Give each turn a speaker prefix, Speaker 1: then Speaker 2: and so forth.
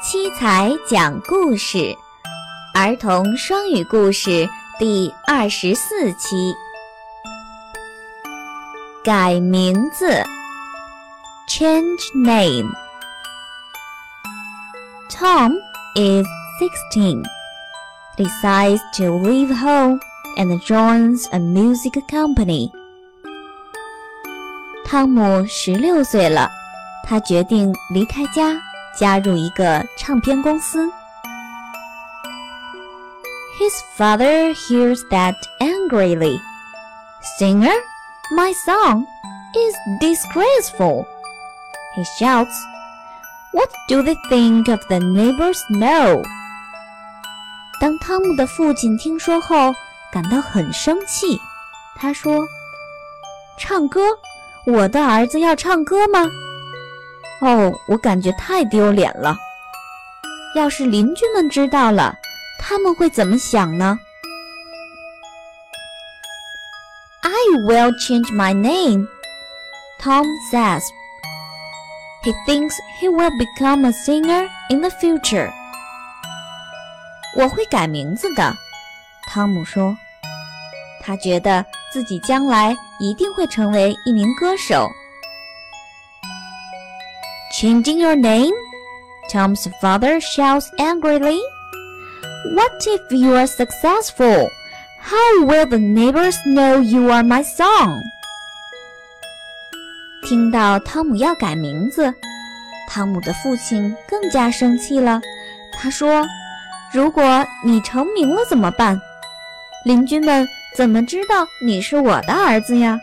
Speaker 1: 七彩讲故事，儿童双语故事第二十四期。改名字，change name。Tom is sixteen. Decides to leave home and joins a music company. 汤姆十六岁了，他决定离开家。加入一个唱片公司。His father hears that angrily. Singer, my song is disgraceful. He shouts. What do they think of the neighbors know? 当汤姆的父亲听说后，感到很生气。他说：“唱歌？我的儿子要唱歌吗？”哦，我感觉太丢脸了。要是邻居们知道了，他们会怎么想呢？I will change my name, Tom says. He thinks he will become a singer in the future. 我会改名字的，汤姆说。他觉得自己将来一定会成为一名歌手。Changing your name? Tom's father shouts angrily. What if you are successful? How will the neighbors know you are my son? 听到汤姆要改名字，汤姆的父亲更加生气了。他说：“如果你成名了怎么办？邻居们怎么知道你是我的儿子呀？”